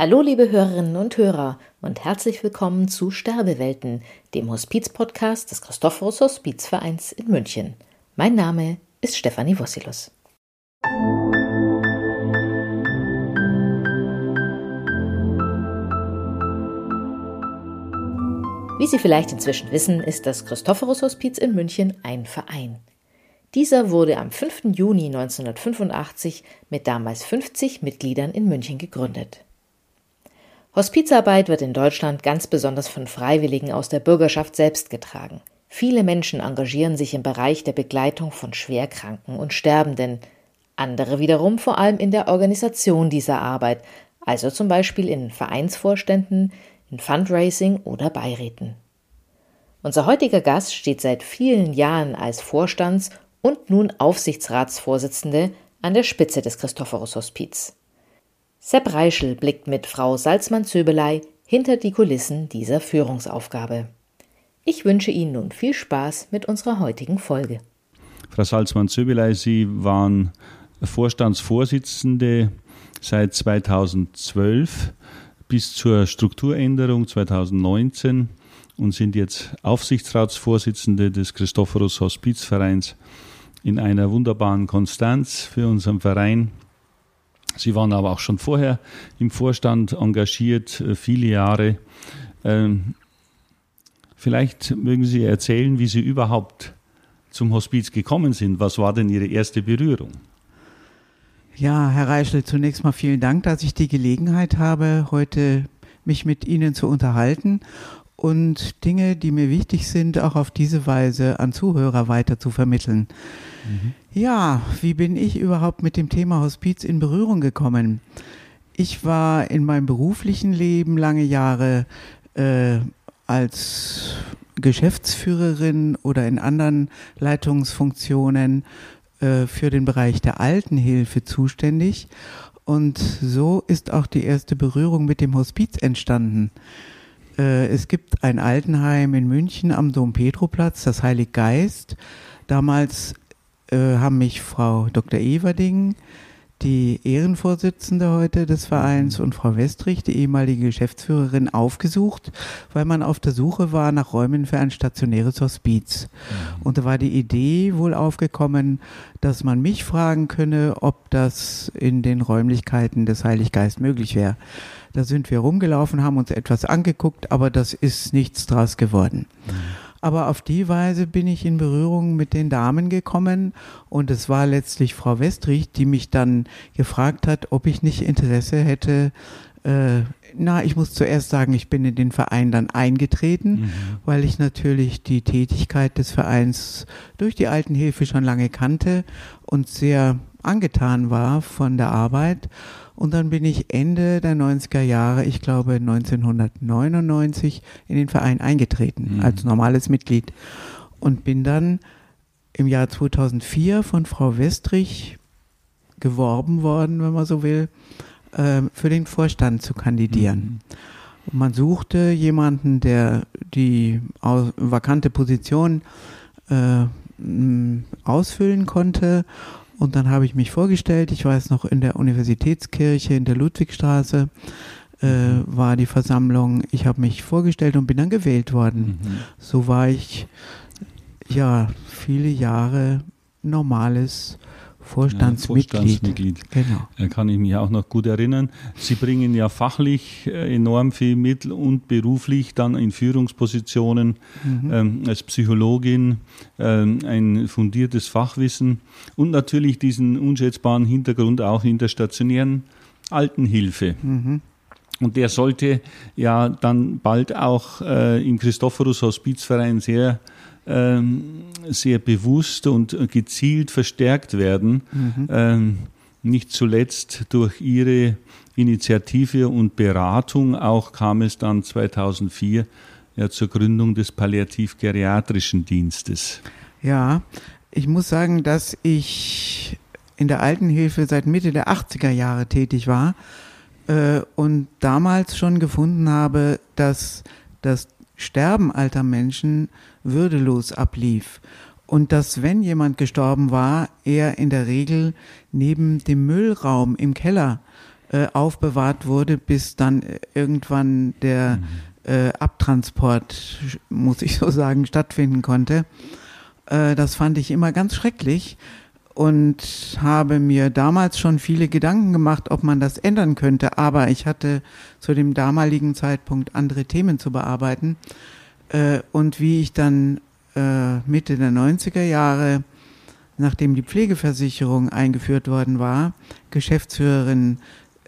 Hallo, liebe Hörerinnen und Hörer und herzlich willkommen zu Sterbewelten, dem Hospiz-Podcast des Christophorus Hospizvereins in München. Mein Name ist Stefanie Wossilus. Wie Sie vielleicht inzwischen wissen, ist das Christophorus Hospiz in München ein Verein. Dieser wurde am 5. Juni 1985 mit damals 50 Mitgliedern in München gegründet. Hospizarbeit wird in Deutschland ganz besonders von Freiwilligen aus der Bürgerschaft selbst getragen. Viele Menschen engagieren sich im Bereich der Begleitung von Schwerkranken und Sterbenden, andere wiederum vor allem in der Organisation dieser Arbeit, also zum Beispiel in Vereinsvorständen, in Fundraising oder Beiräten. Unser heutiger Gast steht seit vielen Jahren als Vorstands- und nun Aufsichtsratsvorsitzende an der Spitze des Christophorus Hospiz. Sepp Reischel blickt mit Frau Salzmann-Zöbelei hinter die Kulissen dieser Führungsaufgabe. Ich wünsche Ihnen nun viel Spaß mit unserer heutigen Folge. Frau Salzmann-Zöbelei, Sie waren Vorstandsvorsitzende seit 2012 bis zur Strukturänderung 2019 und sind jetzt Aufsichtsratsvorsitzende des Christophorus Hospizvereins in einer wunderbaren Konstanz für unseren Verein. Sie waren aber auch schon vorher im Vorstand engagiert, äh, viele Jahre. Ähm, vielleicht mögen Sie erzählen, wie Sie überhaupt zum Hospiz gekommen sind. Was war denn Ihre erste Berührung? Ja, Herr Reischel, zunächst mal vielen Dank, dass ich die Gelegenheit habe, heute mich mit Ihnen zu unterhalten und Dinge, die mir wichtig sind, auch auf diese Weise an Zuhörer weiter zu vermitteln. Mhm. Ja, wie bin ich überhaupt mit dem Thema Hospiz in Berührung gekommen? Ich war in meinem beruflichen Leben lange Jahre äh, als Geschäftsführerin oder in anderen Leitungsfunktionen äh, für den Bereich der Altenhilfe zuständig. Und so ist auch die erste Berührung mit dem Hospiz entstanden. Äh, es gibt ein Altenheim in München am Dom-Petro-Platz, das Heilig Geist. Damals äh, haben mich Frau Dr. Everding, die Ehrenvorsitzende heute des Vereins, und Frau Westrich, die ehemalige Geschäftsführerin, aufgesucht, weil man auf der Suche war nach Räumen für ein stationäres Hospiz. Mhm. Und da war die Idee wohl aufgekommen, dass man mich fragen könne, ob das in den Räumlichkeiten des Heiliggeist möglich wäre. Da sind wir rumgelaufen, haben uns etwas angeguckt, aber das ist nichts draus geworden. Mhm. Aber auf die Weise bin ich in Berührung mit den Damen gekommen und es war letztlich Frau Westrich, die mich dann gefragt hat, ob ich nicht Interesse hätte, äh, na, ich muss zuerst sagen, ich bin in den Verein dann eingetreten, mhm. weil ich natürlich die Tätigkeit des Vereins durch die Altenhilfe schon lange kannte und sehr angetan war von der Arbeit. Und dann bin ich Ende der 90er Jahre, ich glaube 1999, in den Verein eingetreten mhm. als normales Mitglied und bin dann im Jahr 2004 von Frau Westrich geworben worden, wenn man so will, äh, für den Vorstand zu kandidieren. Mhm. man suchte jemanden, der die vakante Position äh, ausfüllen konnte und dann habe ich mich vorgestellt, ich weiß noch, in der Universitätskirche in der Ludwigstraße äh, mhm. war die Versammlung. Ich habe mich vorgestellt und bin dann gewählt worden. Mhm. So war ich ja viele Jahre normales Vorstandsmitglied. Ja, Vorstandsmitglied. Genau. Da kann ich mich auch noch gut erinnern. Sie bringen ja fachlich äh, enorm viel mit und beruflich dann in Führungspositionen mhm. ähm, als Psychologin ähm, ein fundiertes Fachwissen und natürlich diesen unschätzbaren Hintergrund auch in der stationären Altenhilfe. Mhm. Und der sollte ja dann bald auch äh, im Christophorus Hospizverein sehr ähm, sehr bewusst und gezielt verstärkt werden. Mhm. Ähm, nicht zuletzt durch ihre Initiative und Beratung auch kam es dann 2004 ja, zur Gründung des palliativ-geriatrischen Dienstes. Ja, ich muss sagen, dass ich in der Altenhilfe seit Mitte der 80er Jahre tätig war äh, und damals schon gefunden habe, dass das Sterben alter Menschen würdelos ablief und dass, wenn jemand gestorben war, er in der Regel neben dem Müllraum im Keller äh, aufbewahrt wurde, bis dann irgendwann der mhm. äh, Abtransport, muss ich so sagen, stattfinden konnte. Äh, das fand ich immer ganz schrecklich und habe mir damals schon viele Gedanken gemacht, ob man das ändern könnte. Aber ich hatte zu dem damaligen Zeitpunkt andere Themen zu bearbeiten. Äh, und wie ich dann äh, Mitte der 90er Jahre, nachdem die Pflegeversicherung eingeführt worden war, Geschäftsführerin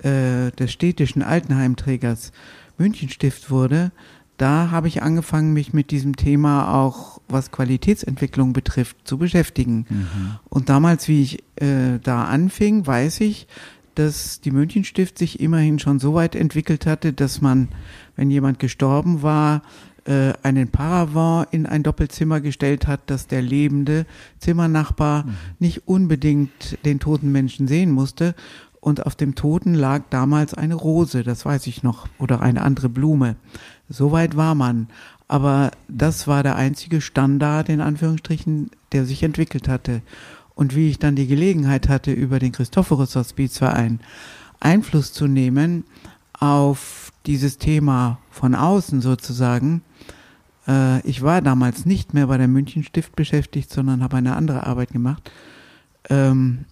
äh, des städtischen Altenheimträgers Münchenstift wurde, da habe ich angefangen, mich mit diesem Thema auch, was Qualitätsentwicklung betrifft, zu beschäftigen. Mhm. Und damals, wie ich äh, da anfing, weiß ich, dass die Münchenstift sich immerhin schon so weit entwickelt hatte, dass man, wenn jemand gestorben war, äh, einen Paravent in ein Doppelzimmer gestellt hat, dass der lebende Zimmernachbar mhm. nicht unbedingt den toten Menschen sehen musste. Und auf dem Toten lag damals eine Rose, das weiß ich noch, oder eine andere Blume. So weit war man. Aber das war der einzige Standard, in Anführungsstrichen, der sich entwickelt hatte. Und wie ich dann die Gelegenheit hatte, über den Christophorus Hospizverein Einfluss zu nehmen auf dieses Thema von außen sozusagen. Äh, ich war damals nicht mehr bei der München Stift beschäftigt, sondern habe eine andere Arbeit gemacht. Ähm,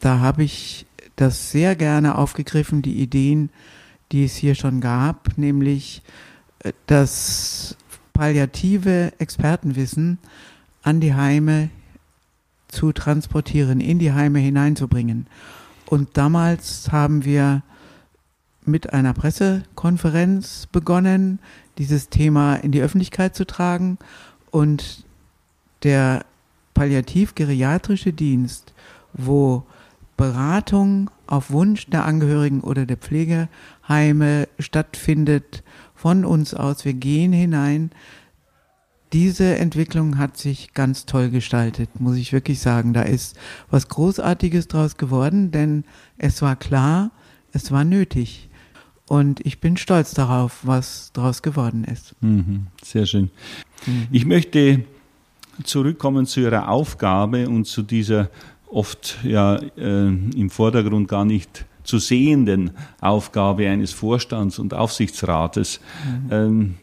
da habe ich das sehr gerne aufgegriffen, die Ideen, die es hier schon gab, nämlich das palliative Expertenwissen an die Heime zu transportieren, in die Heime hineinzubringen. Und damals haben wir mit einer Pressekonferenz begonnen, dieses Thema in die Öffentlichkeit zu tragen. Und der palliativ-geriatrische Dienst, wo Beratung auf Wunsch der Angehörigen oder der Pflegeheime stattfindet, von uns aus, wir gehen hinein. Diese Entwicklung hat sich ganz toll gestaltet, muss ich wirklich sagen. Da ist was Großartiges draus geworden, denn es war klar, es war nötig. Und ich bin stolz darauf, was daraus geworden ist. Mhm, sehr schön. Mhm. Ich möchte zurückkommen zu Ihrer Aufgabe und zu dieser oft ja äh, im Vordergrund gar nicht zu sehenden Aufgabe eines Vorstands und Aufsichtsrates. Mhm. Ähm,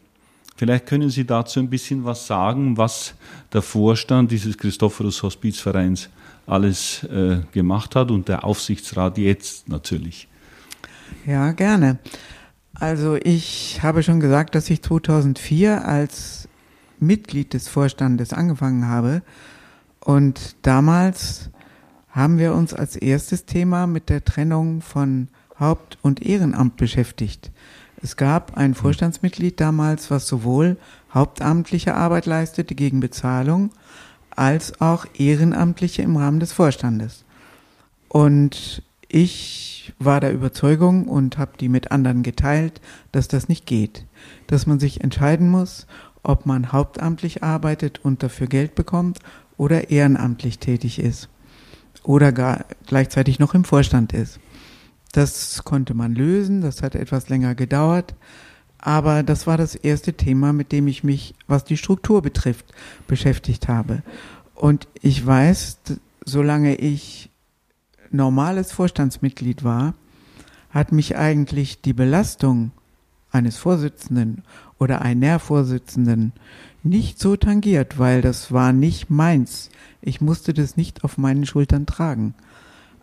vielleicht können Sie dazu ein bisschen was sagen, was der Vorstand dieses Christophorus Hospizvereins alles äh, gemacht hat und der Aufsichtsrat jetzt natürlich. Ja, gerne. Also ich habe schon gesagt, dass ich 2004 als Mitglied des Vorstandes angefangen habe und damals haben wir uns als erstes Thema mit der Trennung von Haupt- und Ehrenamt beschäftigt. Es gab ein Vorstandsmitglied damals, was sowohl hauptamtliche Arbeit leistete gegen Bezahlung als auch ehrenamtliche im Rahmen des Vorstandes. Und ich war der Überzeugung und habe die mit anderen geteilt, dass das nicht geht, dass man sich entscheiden muss, ob man hauptamtlich arbeitet und dafür Geld bekommt oder ehrenamtlich tätig ist oder gar gleichzeitig noch im Vorstand ist. Das konnte man lösen, das hat etwas länger gedauert, aber das war das erste Thema, mit dem ich mich, was die Struktur betrifft, beschäftigt habe. Und ich weiß, solange ich normales Vorstandsmitglied war, hat mich eigentlich die Belastung eines Vorsitzenden oder einer Vorsitzenden nicht so tangiert, weil das war nicht meins. Ich musste das nicht auf meinen Schultern tragen.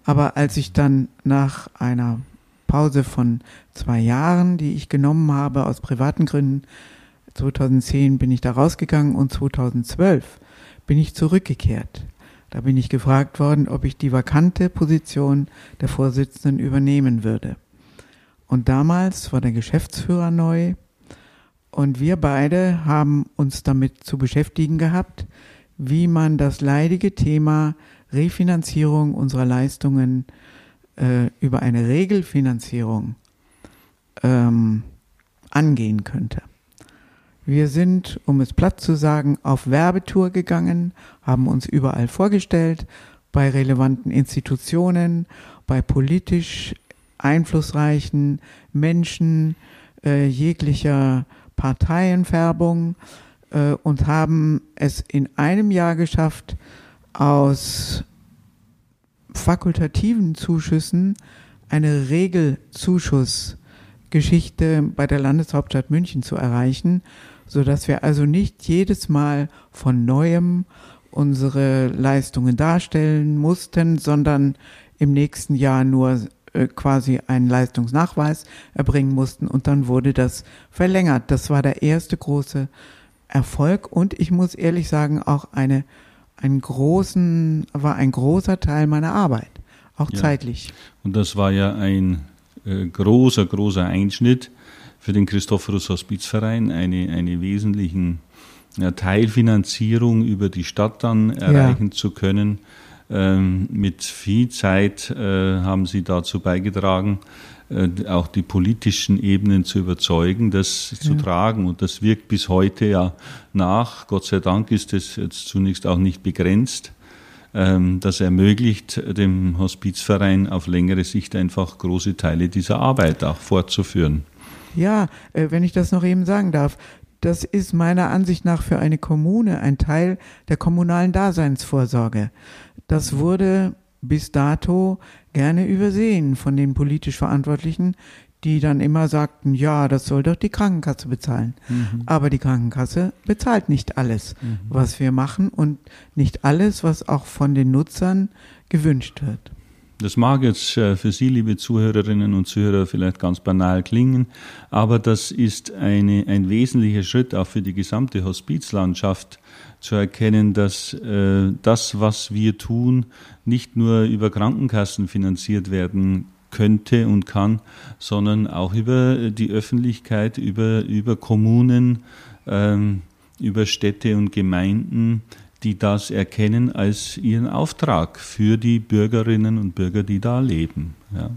Aber als ich dann nach einer Pause von zwei Jahren, die ich genommen habe aus privaten Gründen, 2010 bin ich da rausgegangen und 2012 bin ich zurückgekehrt. Da bin ich gefragt worden, ob ich die vakante Position der Vorsitzenden übernehmen würde. Und damals war der Geschäftsführer neu und wir beide haben uns damit zu beschäftigen gehabt, wie man das leidige Thema Refinanzierung unserer Leistungen äh, über eine Regelfinanzierung ähm, angehen könnte. Wir sind, um es platt zu sagen, auf Werbetour gegangen, haben uns überall vorgestellt, bei relevanten Institutionen, bei politisch einflussreichen Menschen äh, jeglicher Parteienfärbung äh, und haben es in einem Jahr geschafft, aus fakultativen Zuschüssen eine Regelzuschussgeschichte bei der Landeshauptstadt München zu erreichen, so dass wir also nicht jedes Mal von neuem unsere Leistungen darstellen mussten, sondern im nächsten Jahr nur äh, quasi einen Leistungsnachweis erbringen mussten und dann wurde das verlängert. Das war der erste große Erfolg und ich muss ehrlich sagen auch eine einen großen war ein großer Teil meiner Arbeit, auch ja. zeitlich. Und das war ja ein äh, großer großer Einschnitt für den Christophorus Hospizverein, eine eine wesentlichen Teilfinanzierung über die Stadt dann erreichen ja. zu können ähm, mit viel Zeit äh, haben Sie dazu beigetragen, äh, auch die politischen Ebenen zu überzeugen, das ja. zu tragen. Und das wirkt bis heute ja nach. Gott sei Dank ist es jetzt zunächst auch nicht begrenzt. Ähm, das ermöglicht dem Hospizverein auf längere Sicht einfach große Teile dieser Arbeit auch fortzuführen. Ja, äh, wenn ich das noch eben sagen darf, das ist meiner Ansicht nach für eine Kommune ein Teil der kommunalen Daseinsvorsorge. Das wurde bis dato gerne übersehen von den politisch Verantwortlichen, die dann immer sagten, ja, das soll doch die Krankenkasse bezahlen. Mhm. Aber die Krankenkasse bezahlt nicht alles, mhm. was wir machen und nicht alles, was auch von den Nutzern gewünscht wird. Das mag jetzt äh, für Sie, liebe Zuhörerinnen und Zuhörer, vielleicht ganz banal klingen, aber das ist eine, ein wesentlicher Schritt auch für die gesamte Hospizlandschaft, zu erkennen, dass äh, das, was wir tun, nicht nur über Krankenkassen finanziert werden könnte und kann, sondern auch über die Öffentlichkeit, über, über Kommunen, ähm, über Städte und Gemeinden, die das erkennen als ihren Auftrag für die Bürgerinnen und Bürger, die da leben. Ja.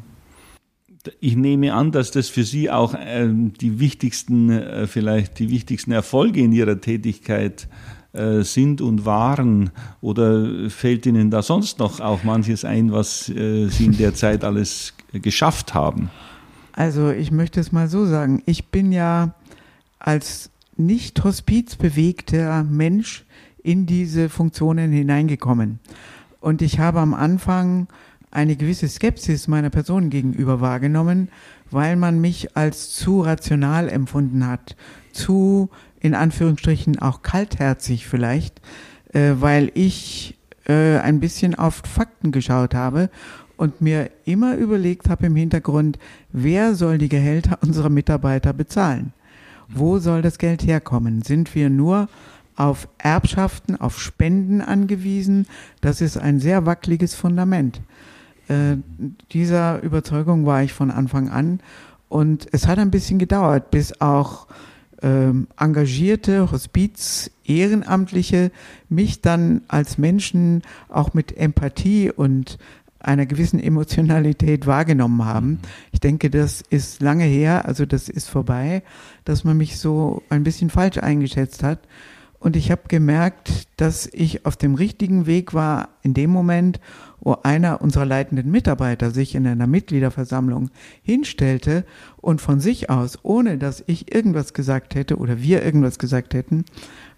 Ich nehme an, dass das für Sie auch äh, die wichtigsten, äh, vielleicht die wichtigsten Erfolge in Ihrer Tätigkeit äh, sind und waren? Oder fällt Ihnen da sonst noch auch manches ein, was äh, Sie in der Zeit alles geschafft haben? Also ich möchte es mal so sagen, ich bin ja als nicht hospizbewegter Mensch in diese Funktionen hineingekommen. Und ich habe am Anfang eine gewisse Skepsis meiner Person gegenüber wahrgenommen, weil man mich als zu rational empfunden hat, zu in Anführungsstrichen auch kaltherzig vielleicht, äh, weil ich äh, ein bisschen auf Fakten geschaut habe und mir immer überlegt habe im Hintergrund, wer soll die Gehälter unserer Mitarbeiter bezahlen? Wo soll das Geld herkommen? Sind wir nur auf Erbschaften, auf Spenden angewiesen? Das ist ein sehr wackeliges Fundament. Äh, dieser Überzeugung war ich von Anfang an und es hat ein bisschen gedauert, bis auch ähm, engagierte Hospiz Ehrenamtliche mich dann als Menschen auch mit Empathie und einer gewissen Emotionalität wahrgenommen haben. Mhm. Ich denke, das ist lange her, also das ist vorbei, dass man mich so ein bisschen falsch eingeschätzt hat. Und ich habe gemerkt, dass ich auf dem richtigen Weg war in dem Moment, wo einer unserer leitenden Mitarbeiter sich in einer Mitgliederversammlung hinstellte und von sich aus, ohne dass ich irgendwas gesagt hätte oder wir irgendwas gesagt hätten,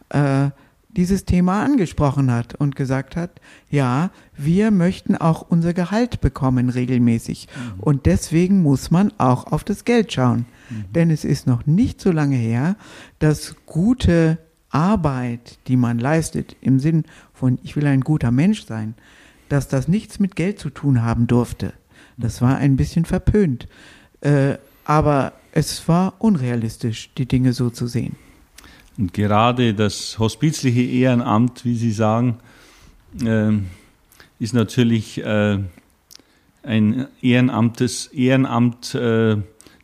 äh, dieses Thema angesprochen hat und gesagt hat, ja, wir möchten auch unser Gehalt bekommen regelmäßig. Mhm. Und deswegen muss man auch auf das Geld schauen. Mhm. Denn es ist noch nicht so lange her, dass gute Arbeit, die man leistet, im Sinn von, ich will ein guter Mensch sein, dass das nichts mit Geld zu tun haben durfte. Das war ein bisschen verpönt. Äh, aber es war unrealistisch, die Dinge so zu sehen. Und gerade das hospizliche Ehrenamt, wie Sie sagen, äh, ist natürlich äh, ein Ehrenamt des, Ehrenamt, äh,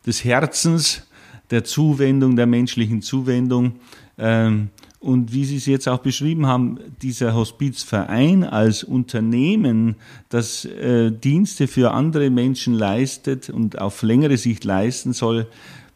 des Herzens, der Zuwendung, der menschlichen Zuwendung. Ähm, und wie Sie es jetzt auch beschrieben haben, dieser Hospizverein als Unternehmen, das äh, Dienste für andere Menschen leistet und auf längere Sicht leisten soll,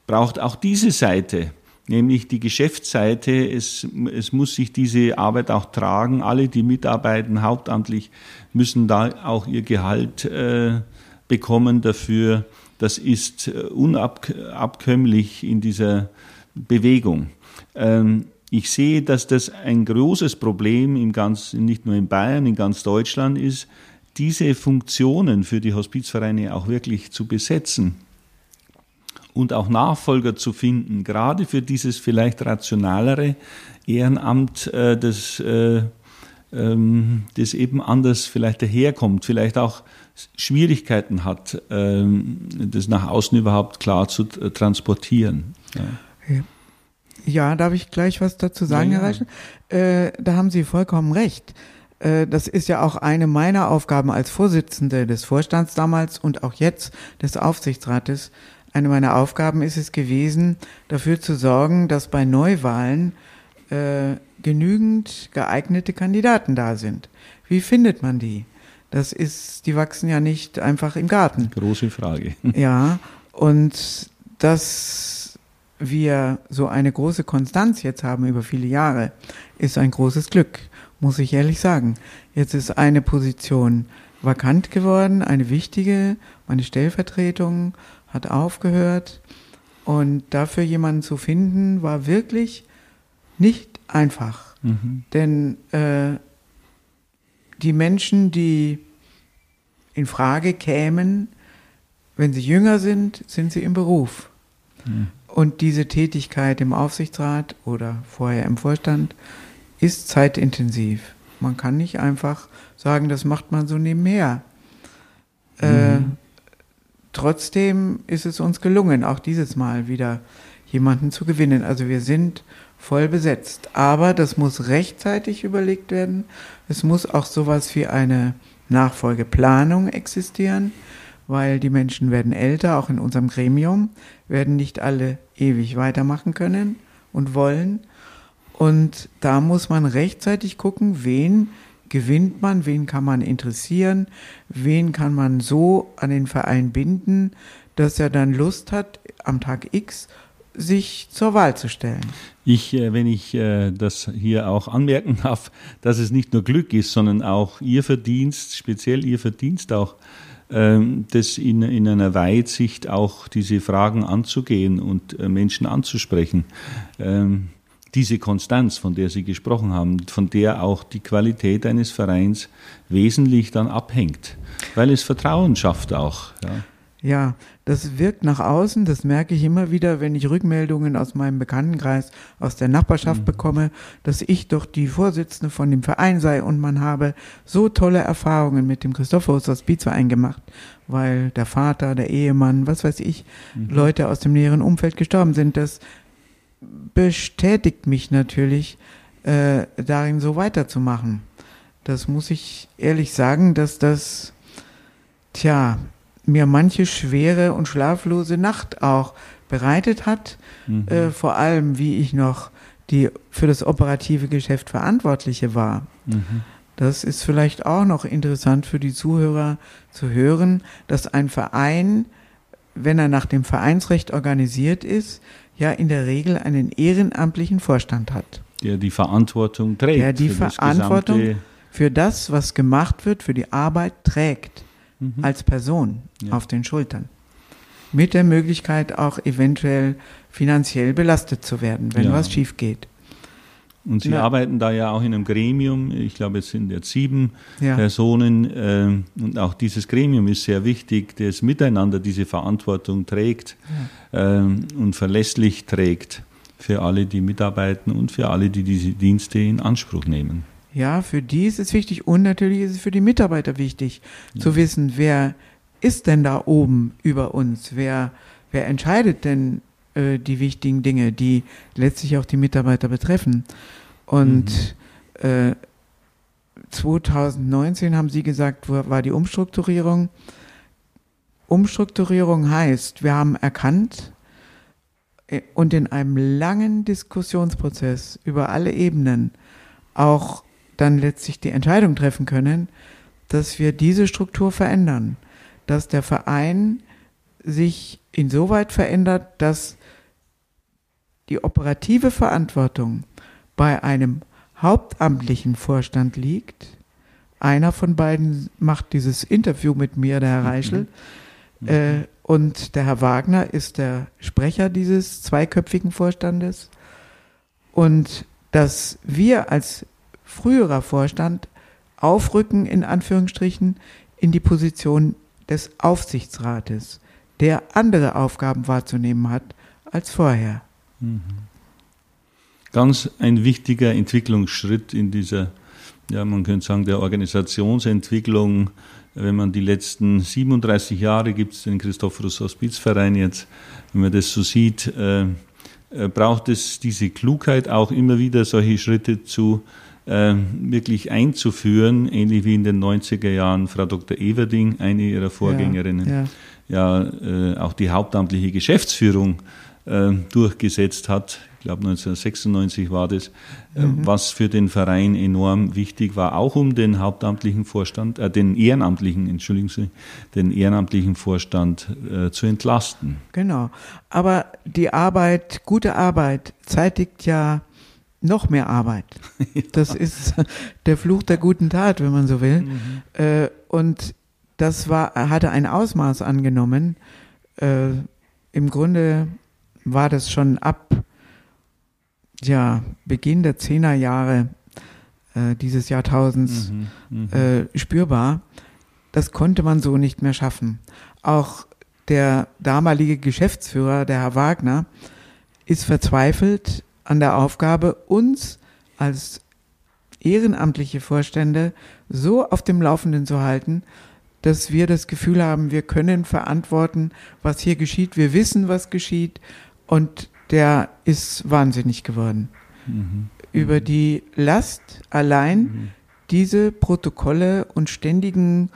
braucht auch diese Seite, nämlich die Geschäftsseite. Es, es muss sich diese Arbeit auch tragen. Alle, die mitarbeiten hauptamtlich, müssen da auch ihr Gehalt äh, bekommen dafür. Das ist äh, unabkömmlich in dieser Bewegung. Ähm, ich sehe, dass das ein großes Problem im ganzen, nicht nur in Bayern, in ganz Deutschland ist, diese Funktionen für die Hospizvereine auch wirklich zu besetzen und auch Nachfolger zu finden, gerade für dieses vielleicht rationalere Ehrenamt, äh, das, äh, ähm, das eben anders vielleicht daherkommt, vielleicht auch Schwierigkeiten hat, ähm, das nach außen überhaupt klar zu transportieren. Ja. ja. Darf ich gleich was dazu sagen, ja, Herr Reichen? Äh, da haben Sie vollkommen recht. Äh, das ist ja auch eine meiner Aufgaben als Vorsitzende des Vorstands damals und auch jetzt des Aufsichtsrates. Eine meiner Aufgaben ist es gewesen, dafür zu sorgen, dass bei Neuwahlen äh, genügend geeignete Kandidaten da sind. Wie findet man die? Das ist, die wachsen ja nicht einfach im Garten. Große Frage. Ja, und dass wir so eine große Konstanz jetzt haben über viele Jahre, ist ein großes Glück, muss ich ehrlich sagen. Jetzt ist eine Position vakant geworden, eine wichtige, meine Stellvertretung hat aufgehört. Und dafür jemanden zu finden, war wirklich nicht einfach. Mhm. Denn äh, die Menschen, die in Frage kämen, wenn sie jünger sind, sind sie im Beruf. Mhm. Und diese Tätigkeit im Aufsichtsrat oder vorher im Vorstand ist zeitintensiv. Man kann nicht einfach sagen, das macht man so nebenher. Äh, mhm. Äh, trotzdem ist es uns gelungen, auch dieses Mal wieder jemanden zu gewinnen. Also wir sind voll besetzt. Aber das muss rechtzeitig überlegt werden. Es muss auch sowas wie eine Nachfolgeplanung existieren, weil die Menschen werden älter, auch in unserem Gremium, werden nicht alle ewig weitermachen können und wollen. Und da muss man rechtzeitig gucken, wen gewinnt man, wen kann man interessieren, wen kann man so an den Verein binden, dass er dann Lust hat, am Tag X sich zur Wahl zu stellen. Ich, äh, wenn ich äh, das hier auch anmerken darf, dass es nicht nur Glück ist, sondern auch Ihr Verdienst, speziell Ihr Verdienst auch, das in, in einer Weitsicht auch diese Fragen anzugehen und äh, Menschen anzusprechen. Ähm, diese Konstanz, von der Sie gesprochen haben, von der auch die Qualität eines Vereins wesentlich dann abhängt, weil es Vertrauen schafft auch. Ja. Ja, das wirkt nach außen, das merke ich immer wieder, wenn ich Rückmeldungen aus meinem Bekanntenkreis, aus der Nachbarschaft mhm. bekomme, dass ich doch die Vorsitzende von dem Verein sei und man habe so tolle Erfahrungen mit dem Christophorus Hospizverein gemacht, weil der Vater, der Ehemann, was weiß ich, mhm. Leute aus dem näheren Umfeld gestorben sind. Das bestätigt mich natürlich, äh, darin so weiterzumachen. Das muss ich ehrlich sagen, dass das, tja, mir manche schwere und schlaflose Nacht auch bereitet hat. Mhm. Äh, vor allem, wie ich noch die für das operative Geschäft Verantwortliche war. Mhm. Das ist vielleicht auch noch interessant für die Zuhörer zu hören, dass ein Verein, wenn er nach dem Vereinsrecht organisiert ist, ja in der Regel einen ehrenamtlichen Vorstand hat. Der die Verantwortung trägt. Der die Verantwortung für das, was gemacht wird, für die Arbeit trägt mhm. als Person ja. auf den Schultern. Mit der Möglichkeit auch eventuell finanziell belastet zu werden, wenn ja. was schief geht. Und Sie ja. arbeiten da ja auch in einem Gremium. Ich glaube, es sind jetzt sieben ja. Personen. Äh, und auch dieses Gremium ist sehr wichtig, das miteinander diese Verantwortung trägt ja. äh, und verlässlich trägt für alle, die mitarbeiten und für alle, die diese Dienste in Anspruch nehmen. Ja, für die ist es wichtig und natürlich ist es für die Mitarbeiter wichtig, ja. zu wissen, wer ist denn da oben über uns? Wer, wer entscheidet denn äh, die wichtigen Dinge, die letztlich auch die Mitarbeiter betreffen? Und mhm. äh, 2019 haben Sie gesagt, war die Umstrukturierung. Umstrukturierung heißt, wir haben erkannt äh, und in einem langen Diskussionsprozess über alle Ebenen auch dann letztlich die Entscheidung treffen können, dass wir diese Struktur verändern, dass der Verein sich insoweit verändert, dass die operative Verantwortung bei einem hauptamtlichen Vorstand liegt. Einer von beiden macht dieses Interview mit mir, der Herr Reichel. Mhm. Äh, und der Herr Wagner ist der Sprecher dieses zweiköpfigen Vorstandes. Und dass wir als früherer Vorstand aufrücken, in Anführungsstrichen, in die Position des Aufsichtsrates, der andere Aufgaben wahrzunehmen hat als vorher. Mhm. Ganz ein wichtiger Entwicklungsschritt in dieser, ja, man könnte sagen, der Organisationsentwicklung. Wenn man die letzten 37 Jahre gibt es den Christophorus Hospizverein jetzt, wenn man das so sieht, äh, äh, braucht es diese Klugheit auch immer wieder solche Schritte zu äh, wirklich einzuführen, ähnlich wie in den 90er Jahren Frau Dr. Everding, eine ihrer Vorgängerinnen, ja, ja. ja äh, auch die hauptamtliche Geschäftsführung äh, durchgesetzt hat. Ich glaube 1996 war das, äh, mhm. was für den Verein enorm wichtig war, auch um den hauptamtlichen Vorstand, äh, den ehrenamtlichen, entschuldigen Sie, den ehrenamtlichen Vorstand äh, zu entlasten. Genau. Aber die Arbeit, gute Arbeit zeitigt ja noch mehr Arbeit. Das ist der Fluch der guten Tat, wenn man so will. Mhm. Äh, und das war, hatte ein Ausmaß angenommen. Äh, Im Grunde war das schon ab ja, Beginn der Zehnerjahre äh, dieses Jahrtausends mhm, mh. äh, spürbar. Das konnte man so nicht mehr schaffen. Auch der damalige Geschäftsführer, der Herr Wagner, ist verzweifelt an der Aufgabe, uns als ehrenamtliche Vorstände so auf dem Laufenden zu halten, dass wir das Gefühl haben, wir können verantworten, was hier geschieht. Wir wissen, was geschieht. Und der ist wahnsinnig geworden. Mhm. Über die Last allein mhm. diese Protokolle und ständigen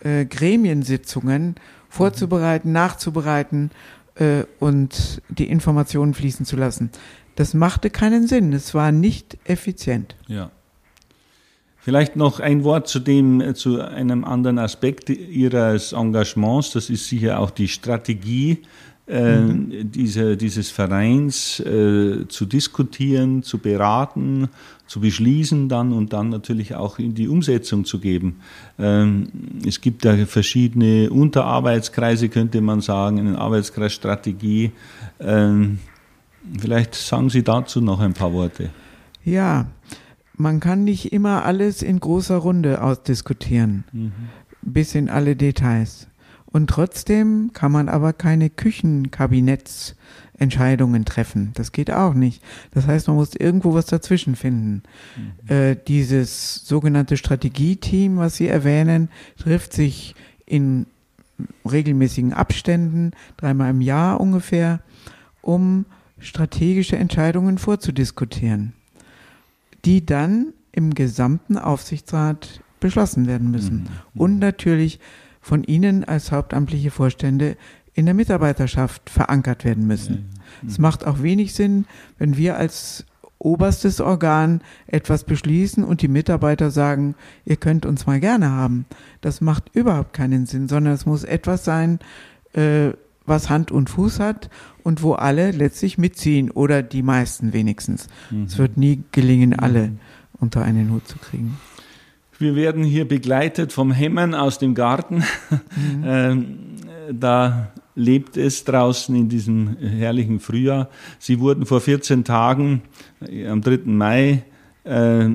äh, Gremiensitzungen vorzubereiten, nachzubereiten äh, und die Informationen fließen zu lassen. Das machte keinen Sinn. Es war nicht effizient. Ja. Vielleicht noch ein Wort zu dem, äh, zu einem anderen Aspekt Ihres Engagements. Das ist sicher auch die Strategie äh, mhm. diese, dieses Vereins äh, zu diskutieren, zu beraten, zu beschließen dann und dann natürlich auch in die Umsetzung zu geben. Ähm, es gibt da verschiedene Unterarbeitskreise, könnte man sagen, eine Arbeitskreisstrategie. Ähm, vielleicht sagen Sie dazu noch ein paar Worte. Ja, man kann nicht immer alles in großer Runde ausdiskutieren, mhm. bis in alle Details. Und trotzdem kann man aber keine Küchenkabinettsentscheidungen treffen. Das geht auch nicht. Das heißt, man muss irgendwo was dazwischen finden. Mhm. Äh, dieses sogenannte Strategieteam, was Sie erwähnen, trifft sich in regelmäßigen Abständen, dreimal im Jahr ungefähr, um strategische Entscheidungen vorzudiskutieren, die dann im gesamten Aufsichtsrat beschlossen werden müssen. Mhm. Und natürlich von Ihnen als hauptamtliche Vorstände in der Mitarbeiterschaft verankert werden müssen. Es macht auch wenig Sinn, wenn wir als oberstes Organ etwas beschließen und die Mitarbeiter sagen, ihr könnt uns mal gerne haben. Das macht überhaupt keinen Sinn, sondern es muss etwas sein, äh, was Hand und Fuß hat und wo alle letztlich mitziehen oder die meisten wenigstens. Mhm. Es wird nie gelingen, alle mhm. unter einen Hut zu kriegen. Wir werden hier begleitet vom Hämmern aus dem Garten. Mhm. Ähm, da lebt es draußen in diesem herrlichen Frühjahr. Sie wurden vor 14 Tagen, äh, am 3. Mai, äh,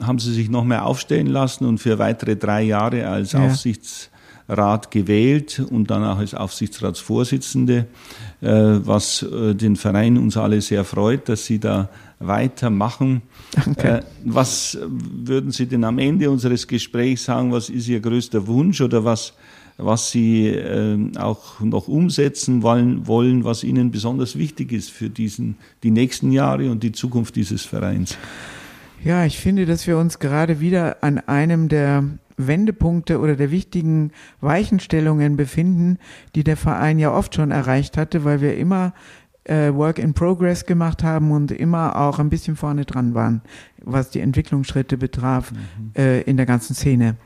haben sie sich noch mehr aufstellen lassen und für weitere drei Jahre als ja. Aufsichtsrat gewählt und dann auch als Aufsichtsratsvorsitzende, äh, was äh, den Verein uns alle sehr freut, dass sie da weitermachen. Danke. Äh, was würden Sie denn am Ende unseres Gesprächs sagen? Was ist Ihr größter Wunsch oder was, was Sie auch noch umsetzen wollen, wollen, was Ihnen besonders wichtig ist für diesen, die nächsten Jahre und die Zukunft dieses Vereins? Ja, ich finde, dass wir uns gerade wieder an einem der Wendepunkte oder der wichtigen Weichenstellungen befinden, die der Verein ja oft schon erreicht hatte, weil wir immer äh, Work in Progress gemacht haben und immer auch ein bisschen vorne dran waren, was die Entwicklungsschritte betraf mhm. äh, in der ganzen Szene.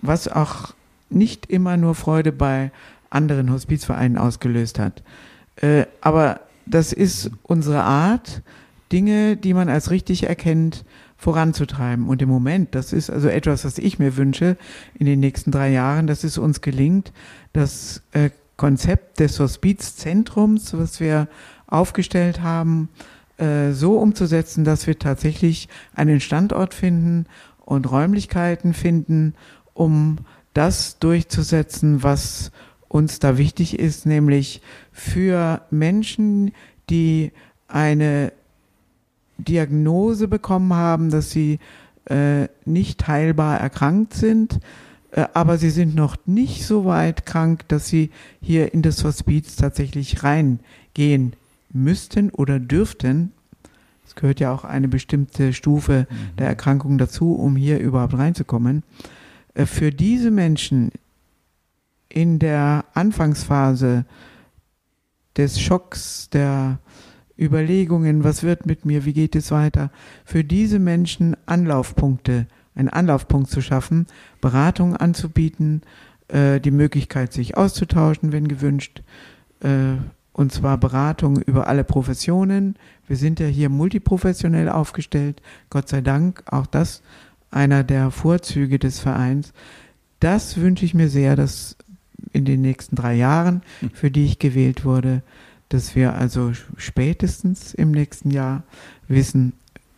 Was auch nicht immer nur Freude bei anderen Hospizvereinen ausgelöst hat. Äh, aber das ist unsere Art, Dinge, die man als richtig erkennt, voranzutreiben. Und im Moment, das ist also etwas, was ich mir wünsche in den nächsten drei Jahren, dass es uns gelingt, dass äh, Konzept des Hospizzentrums, was wir aufgestellt haben, äh, so umzusetzen, dass wir tatsächlich einen Standort finden und Räumlichkeiten finden, um das durchzusetzen, was uns da wichtig ist, nämlich für Menschen, die eine Diagnose bekommen haben, dass sie äh, nicht heilbar erkrankt sind, äh, aber sie sind noch nicht so weit krank, dass sie hier in das Hospiz tatsächlich reingehen müssten oder dürften. Es gehört ja auch eine bestimmte Stufe mhm. der Erkrankung dazu, um hier überhaupt reinzukommen. Äh, für diese Menschen in der Anfangsphase des Schocks, der Überlegungen, was wird mit mir, wie geht es weiter, für diese Menschen Anlaufpunkte, einen Anlaufpunkt zu schaffen, Beratung anzubieten, äh, die Möglichkeit, sich auszutauschen, wenn gewünscht, äh, und zwar Beratung über alle Professionen. Wir sind ja hier multiprofessionell aufgestellt, Gott sei Dank, auch das einer der Vorzüge des Vereins. Das wünsche ich mir sehr, dass in den nächsten drei Jahren, für die ich gewählt wurde, dass wir also spätestens im nächsten Jahr wissen,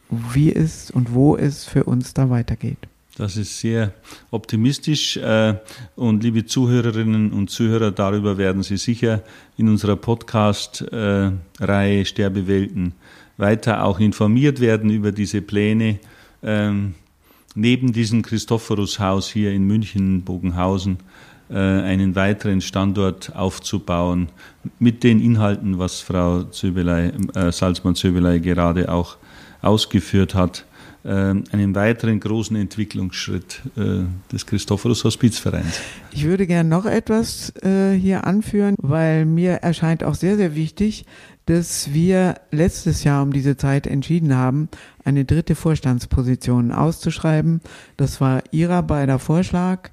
wie es und wo es für uns da weitergeht. Das ist sehr optimistisch. Äh, und liebe Zuhörerinnen und Zuhörer, darüber werden Sie sicher in unserer Podcast-Reihe Sterbewelten weiter auch informiert werden über diese Pläne. Ähm, neben diesem Christophorus-Haus hier in München, Bogenhausen, einen weiteren Standort aufzubauen mit den Inhalten, was Frau Zöbelei, äh, Salzmann-Zöbelei gerade auch ausgeführt hat, äh, einen weiteren großen Entwicklungsschritt äh, des Christophorus Hospizvereins. Ich würde gerne noch etwas äh, hier anführen, weil mir erscheint auch sehr, sehr wichtig, dass wir letztes Jahr um diese Zeit entschieden haben, eine dritte Vorstandsposition auszuschreiben. Das war Ihrer beider Vorschlag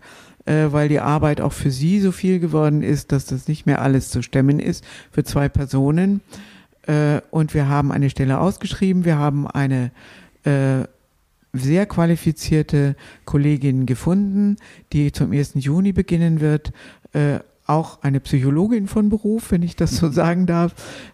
äh, weil die Arbeit auch für sie so viel geworden ist, dass das nicht mehr alles zu stemmen ist für zwei Personen. Äh, und wir haben eine Stelle ausgeschrieben, wir haben eine äh, sehr qualifizierte Kollegin gefunden, die zum 1. Juni beginnen wird. Auch eine Psychologin von Beruf, wenn ich das so sagen darf.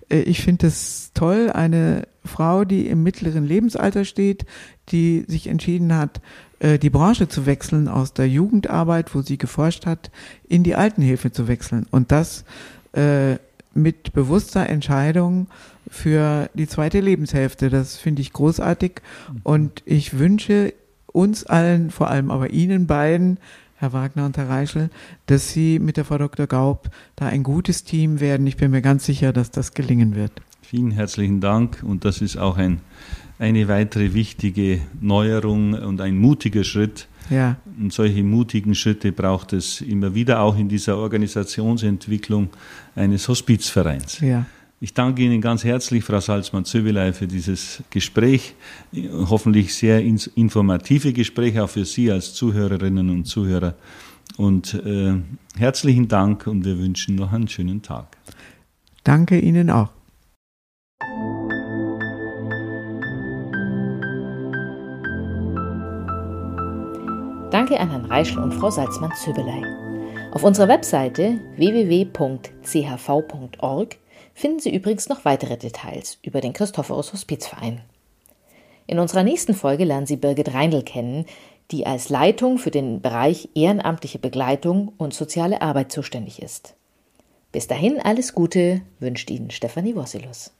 Äh, ich finde es toll, eine Frau, die im mittleren Lebensalter steht, die sich entschieden hat, äh, die Branche zu wechseln, aus der Jugendarbeit, wo sie geforscht hat, in die Altenhilfe zu wechseln. Und das äh, mit bewusster Entscheidung für die zweite Lebenshälfte. Das finde ich großartig. Und ich wünsche uns allen, vor allem aber Ihnen beiden, Herr Wagner und Herr Reichel, dass Sie mit der Frau Dr. Gaub da ein gutes Team werden. Ich bin mir ganz sicher, dass das gelingen wird. Vielen herzlichen Dank und das ist auch ein eine weitere wichtige Neuerung und ein mutiger Schritt. Ja. Und solche mutigen Schritte braucht es immer wieder auch in dieser Organisationsentwicklung eines Hospizvereins. Ja. Ich danke Ihnen ganz herzlich, Frau Salzmann-Zöbelei, für dieses Gespräch. Hoffentlich sehr informative Gespräch auch für Sie als Zuhörerinnen und Zuhörer. Und äh, herzlichen Dank und wir wünschen noch einen schönen Tag. Danke Ihnen auch. Danke an Herrn Reischl und Frau Salzmann-Zöbelei. Auf unserer Webseite www.chv.org finden Sie übrigens noch weitere Details über den Christophorus Hospizverein. In unserer nächsten Folge lernen Sie Birgit Reindl kennen, die als Leitung für den Bereich ehrenamtliche Begleitung und soziale Arbeit zuständig ist. Bis dahin alles Gute wünscht Ihnen Stefanie Wossilus.